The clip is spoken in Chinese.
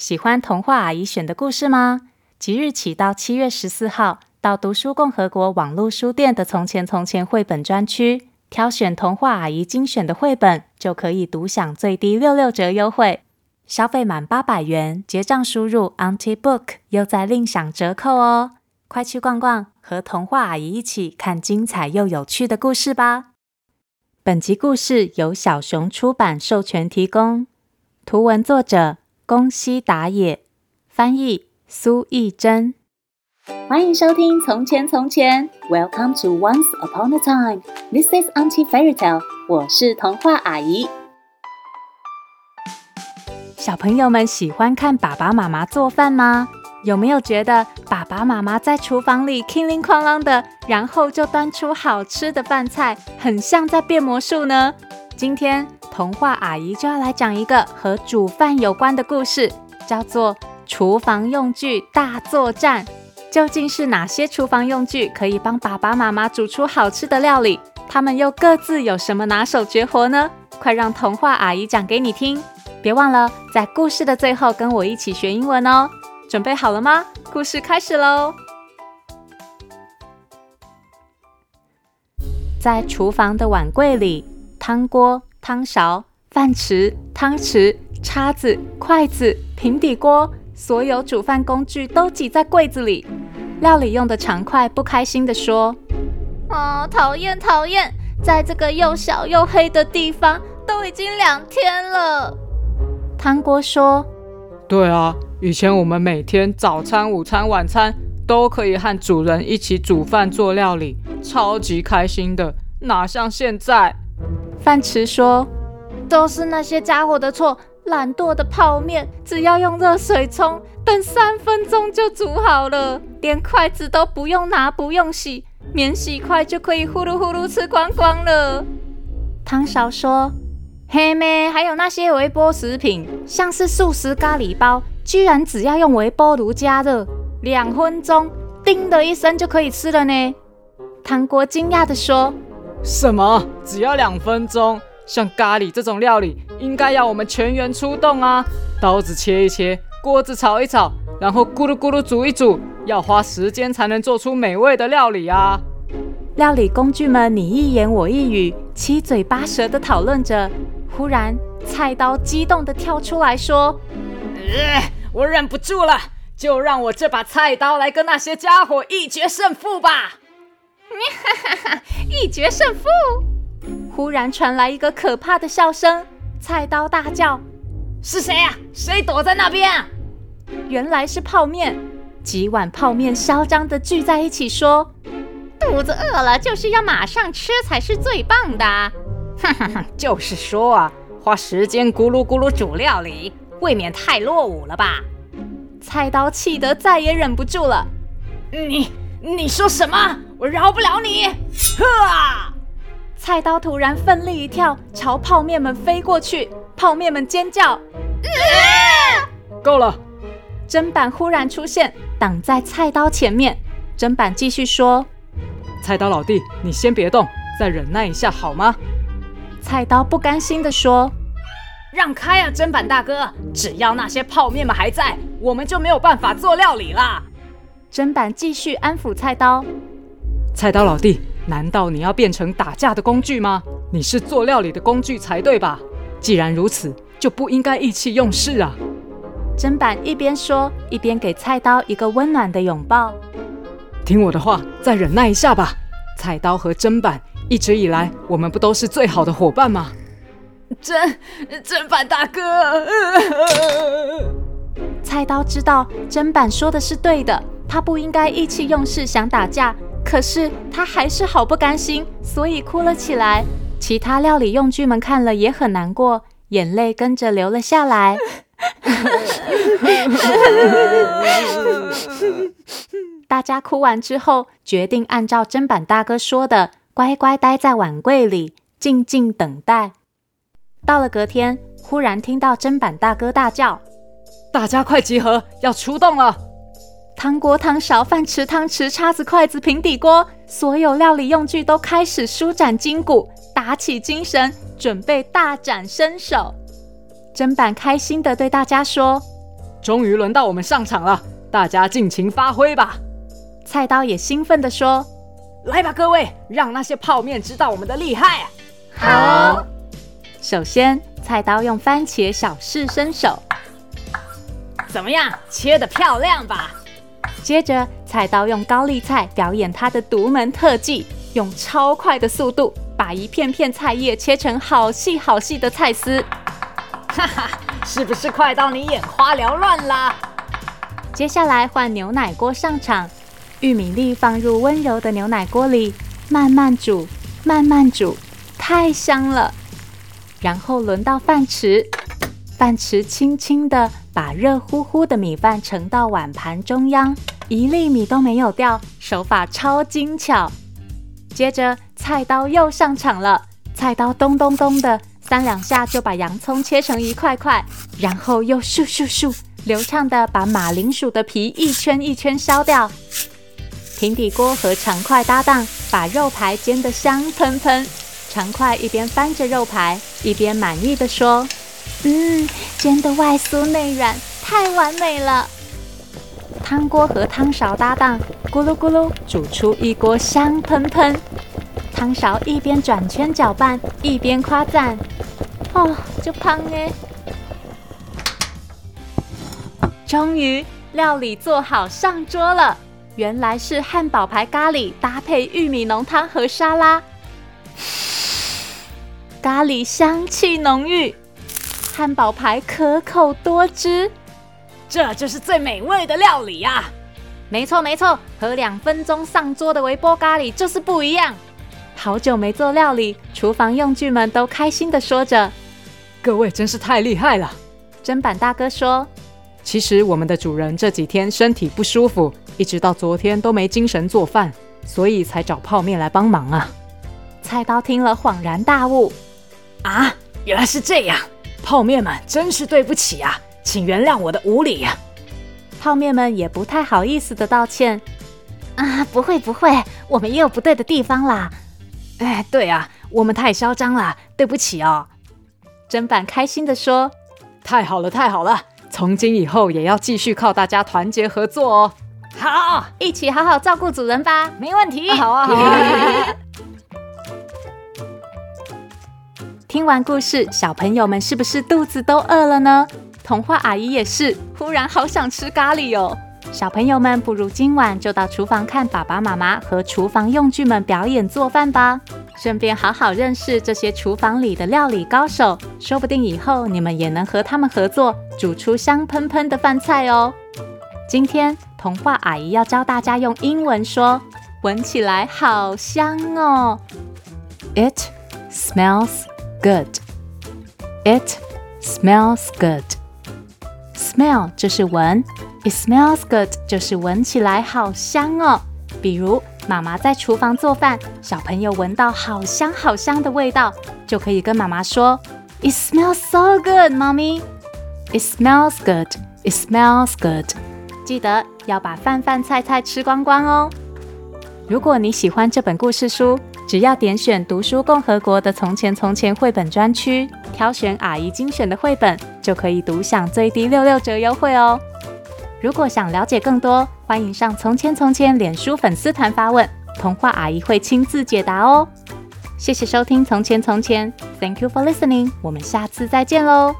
喜欢童话阿姨选的故事吗？即日起到七月十四号，到读书共和国网络书店的《从前从前》绘本专区，挑选童话阿姨精选的绘本，就可以独享最低六六折优惠。消费满八百元，结账输入 Auntie Book，又再另享折扣哦！快去逛逛，和童话阿姨一起看精彩又有趣的故事吧。本集故事由小熊出版授权提供，图文作者。宫西达也，翻译苏懿祯。欢迎收听《从前从前》，Welcome to Once Upon a Time。This is Auntie Fairy Tale。我是童话阿姨。小朋友们喜欢看爸爸妈妈做饭吗？有没有觉得爸爸妈妈在厨房里叮铃哐啷的，然后就端出好吃的饭菜，很像在变魔术呢？今天童话阿姨就要来讲一个和煮饭有关的故事，叫做《厨房用具大作战》。究竟是哪些厨房用具可以帮爸爸妈妈煮出好吃的料理？他们又各自有什么拿手绝活呢？快让童话阿姨讲给你听！别忘了在故事的最后跟我一起学英文哦。准备好了吗？故事开始喽！在厨房的碗柜里。汤锅、汤勺、饭匙、汤匙、叉子、筷子、平底锅，所有煮饭工具都挤在柜子里。料理用的长筷不开心地说：“啊、哦，讨厌讨厌，在这个又小又黑的地方，都已经两天了。”汤锅说：“对啊，以前我们每天早餐、午餐、晚餐都可以和主人一起煮饭做料理，超级开心的，哪像现在。”饭池说：“都是那些家伙的错，懒惰的泡面，只要用热水冲，等三分钟就煮好了，连筷子都不用拿，不用洗，免洗筷就可以呼噜呼噜吃光光了。”汤勺说：“嘿咩，还有那些微波食品，像是素食咖喱包，居然只要用微波炉加热，两分钟，叮的一声就可以吃了呢。”汤锅惊讶地说。什么？只要两分钟？像咖喱这种料理，应该要我们全员出动啊！刀子切一切，锅子炒一炒，然后咕噜咕噜煮一煮，要花时间才能做出美味的料理啊！料理工具们你一言我一语，七嘴八舌的讨论着。忽然，菜刀激动的跳出来说：“呃，我忍不住了，就让我这把菜刀来跟那些家伙一决胜负吧！” 一决胜负！忽然传来一个可怕的笑声，菜刀大叫：“是谁啊？谁躲在那边啊？”原来是泡面，几碗泡面嚣张地聚在一起说：“肚子饿了，就是要马上吃才是最棒的。”哈哈哈！就是说啊，花时间咕噜咕噜煮料理，未免太落伍了吧？菜刀气得再也忍不住了：“你你说什么？”我饶不了你！呵啊！菜刀突然奋力一跳，朝泡面们飞过去。泡面们尖叫。够了！砧板忽然出现，挡在菜刀前面。砧板继续说：“菜刀老弟，你先别动，再忍耐一下好吗？”菜刀不甘心地说：“让开啊，砧板大哥！只要那些泡面们还在，我们就没有办法做料理啦。”砧板继续安抚菜刀。菜刀老弟，难道你要变成打架的工具吗？你是做料理的工具才对吧？既然如此，就不应该意气用事啊！砧板一边说，一边给菜刀一个温暖的拥抱。听我的话，再忍耐一下吧。菜刀和砧板一直以来，我们不都是最好的伙伴吗？砧砧板大哥，菜刀知道砧板说的是对的，他不应该意气用事，想打架。可是他还是好不甘心，所以哭了起来。其他料理用具们看了也很难过，眼泪跟着流了下来。大家哭完之后，决定按照砧板大哥说的，乖乖待在碗柜里，静静等待。到了隔天，忽然听到砧板大哥大叫：“大家快集合，要出动了！”汤锅、汤勺、饭匙、汤匙、叉子、筷子、平底锅，所有料理用具都开始舒展筋骨，打起精神，准备大展身手。砧板开心地对大家说：“终于轮到我们上场了，大家尽情发挥吧！菜刀也兴奋地说：“来吧，各位，让那些泡面知道我们的厉害啊！”好。首先，菜刀用番茄小试身手，怎么样？切得漂亮吧？接着，菜刀用高丽菜表演他的独门特技，用超快的速度把一片片菜叶切成好细好细的菜丝。哈哈，是不是快到你眼花缭乱啦？接下来换牛奶锅上场，玉米粒放入温柔的牛奶锅里，慢慢煮，慢慢煮，太香了。然后轮到饭匙，饭匙轻轻地把热乎乎的米饭盛到碗盘中央，一粒米都没有掉，手法超精巧。接着菜刀又上场了，菜刀咚咚咚的三两下就把洋葱切成一块块，然后又咻咻咻流畅地把马铃薯的皮一圈一圈削掉。平底锅和长筷搭档，把肉排煎得香喷喷。长筷一边翻着肉排，一边满意地说：“嗯，煎得外酥内软，太完美了。”汤锅和汤勺搭档，咕噜咕噜煮出一锅香喷喷。汤勺一边转圈搅拌，一边夸赞：“哦，就胖耶！”终于，料理做好上桌了。原来是汉堡排咖喱搭配玉米浓汤和沙拉。咖喱香气浓郁，汉堡排可口多汁，这就是最美味的料理呀！没错没错，和两分钟上桌的微波咖喱就是不一样。好久没做料理，厨房用具们都开心的说着：“各位真是太厉害了！”砧板大哥说：“其实我们的主人这几天身体不舒服，一直到昨天都没精神做饭，所以才找泡面来帮忙啊。”菜刀听了恍然大悟。啊，原来是这样！泡面们真是对不起啊，请原谅我的无礼啊。泡面们也不太好意思的道歉。啊，不会不会，我们也有不对的地方啦。哎，对啊，我们太嚣张了，对不起哦。砧板开心的说：“太好了，太好了，从今以后也要继续靠大家团结合作哦。好，一起好好照顾主人吧，没问题。啊好啊，好啊。”听完故事，小朋友们是不是肚子都饿了呢？童话阿姨也是，忽然好想吃咖喱哦。小朋友们，不如今晚就到厨房看爸爸妈妈和厨房用具们表演做饭吧，顺便好好认识这些厨房里的料理高手，说不定以后你们也能和他们合作，煮出香喷喷的饭菜哦。今天童话阿姨要教大家用英文说，闻起来好香哦。It smells Good. It smells good. Smell 就是闻，It smells good 就是闻起来好香哦。比如妈妈在厨房做饭，小朋友闻到好香好香的味道，就可以跟妈妈说：It smells so good, mommy. It smells good. It smells good. 记得要把饭饭菜菜吃光光哦。如果你喜欢这本故事书，只要点选读书共和国的从前从前绘本专区，挑选阿姨精选的绘本，就可以独享最低六六折优惠哦。如果想了解更多，欢迎上从前从前脸书粉丝团发问，童话阿姨会亲自解答哦。谢谢收听从前从前，Thank you for listening，我们下次再见喽。